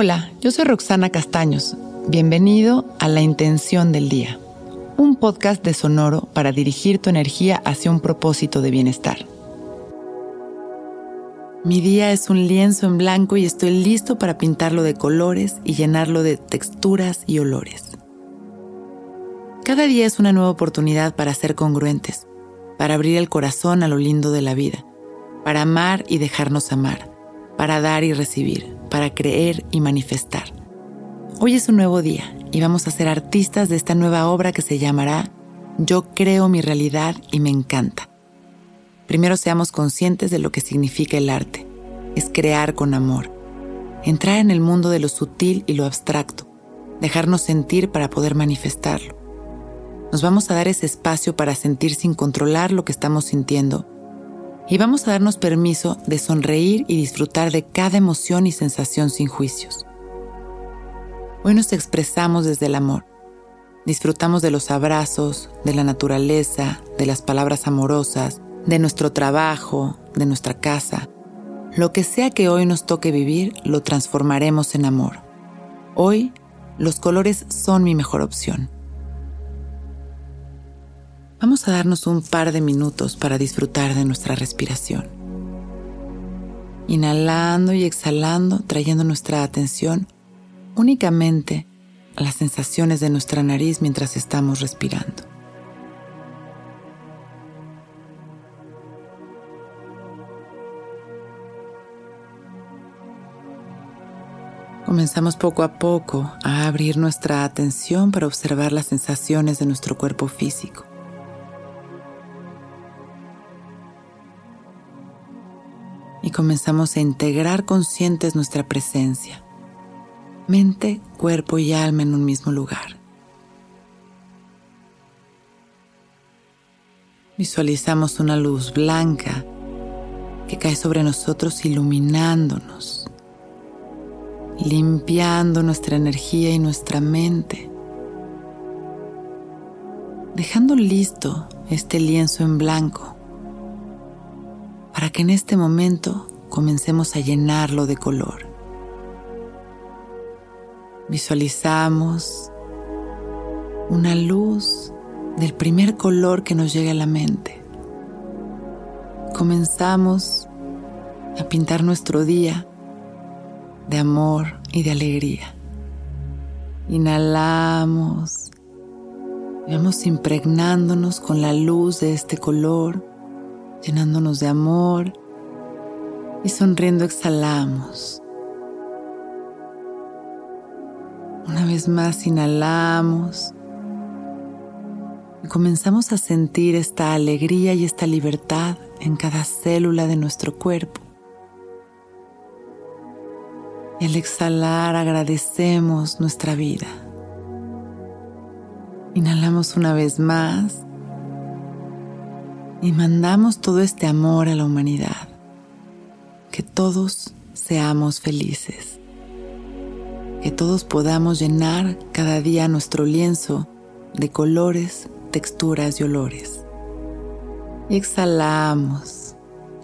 Hola, yo soy Roxana Castaños. Bienvenido a La Intención del Día, un podcast de Sonoro para dirigir tu energía hacia un propósito de bienestar. Mi día es un lienzo en blanco y estoy listo para pintarlo de colores y llenarlo de texturas y olores. Cada día es una nueva oportunidad para ser congruentes, para abrir el corazón a lo lindo de la vida, para amar y dejarnos amar, para dar y recibir, para creer y manifestar. Hoy es un nuevo día y vamos a ser artistas de esta nueva obra que se llamará Yo creo mi realidad y me encanta. Primero seamos conscientes de lo que significa el arte. Es crear con amor. Entrar en el mundo de lo sutil y lo abstracto. Dejarnos sentir para poder manifestarlo. Nos vamos a dar ese espacio para sentir sin controlar lo que estamos sintiendo y vamos a darnos permiso de sonreír y disfrutar de cada emoción y sensación sin juicios. Hoy nos expresamos desde el amor. Disfrutamos de los abrazos, de la naturaleza, de las palabras amorosas, de nuestro trabajo, de nuestra casa. Lo que sea que hoy nos toque vivir, lo transformaremos en amor. Hoy, los colores son mi mejor opción. Vamos a darnos un par de minutos para disfrutar de nuestra respiración. Inhalando y exhalando, trayendo nuestra atención únicamente a las sensaciones de nuestra nariz mientras estamos respirando. Comenzamos poco a poco a abrir nuestra atención para observar las sensaciones de nuestro cuerpo físico. Y comenzamos a integrar conscientes nuestra presencia, mente, cuerpo y alma en un mismo lugar. Visualizamos una luz blanca que cae sobre nosotros iluminándonos, limpiando nuestra energía y nuestra mente, dejando listo este lienzo en blanco para que en este momento comencemos a llenarlo de color. Visualizamos una luz del primer color que nos llegue a la mente. Comenzamos a pintar nuestro día de amor y de alegría. Inhalamos, vamos impregnándonos con la luz de este color llenándonos de amor y sonriendo exhalamos. Una vez más inhalamos y comenzamos a sentir esta alegría y esta libertad en cada célula de nuestro cuerpo. Y al exhalar agradecemos nuestra vida. Inhalamos una vez más y mandamos todo este amor a la humanidad. Que todos seamos felices. Que todos podamos llenar cada día nuestro lienzo de colores, texturas y olores. Y exhalamos,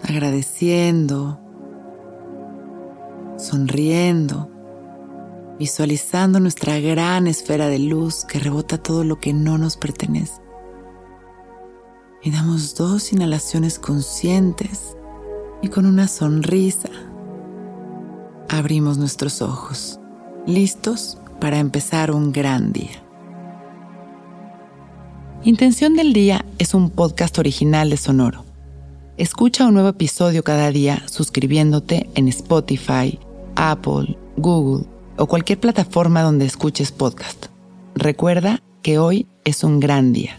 agradeciendo, sonriendo, visualizando nuestra gran esfera de luz que rebota todo lo que no nos pertenece y damos dos inhalaciones conscientes y con una sonrisa abrimos nuestros ojos, listos para empezar un gran día. Intención del Día es un podcast original de Sonoro. Escucha un nuevo episodio cada día suscribiéndote en Spotify, Apple, Google o cualquier plataforma donde escuches podcast. Recuerda que hoy es un gran día.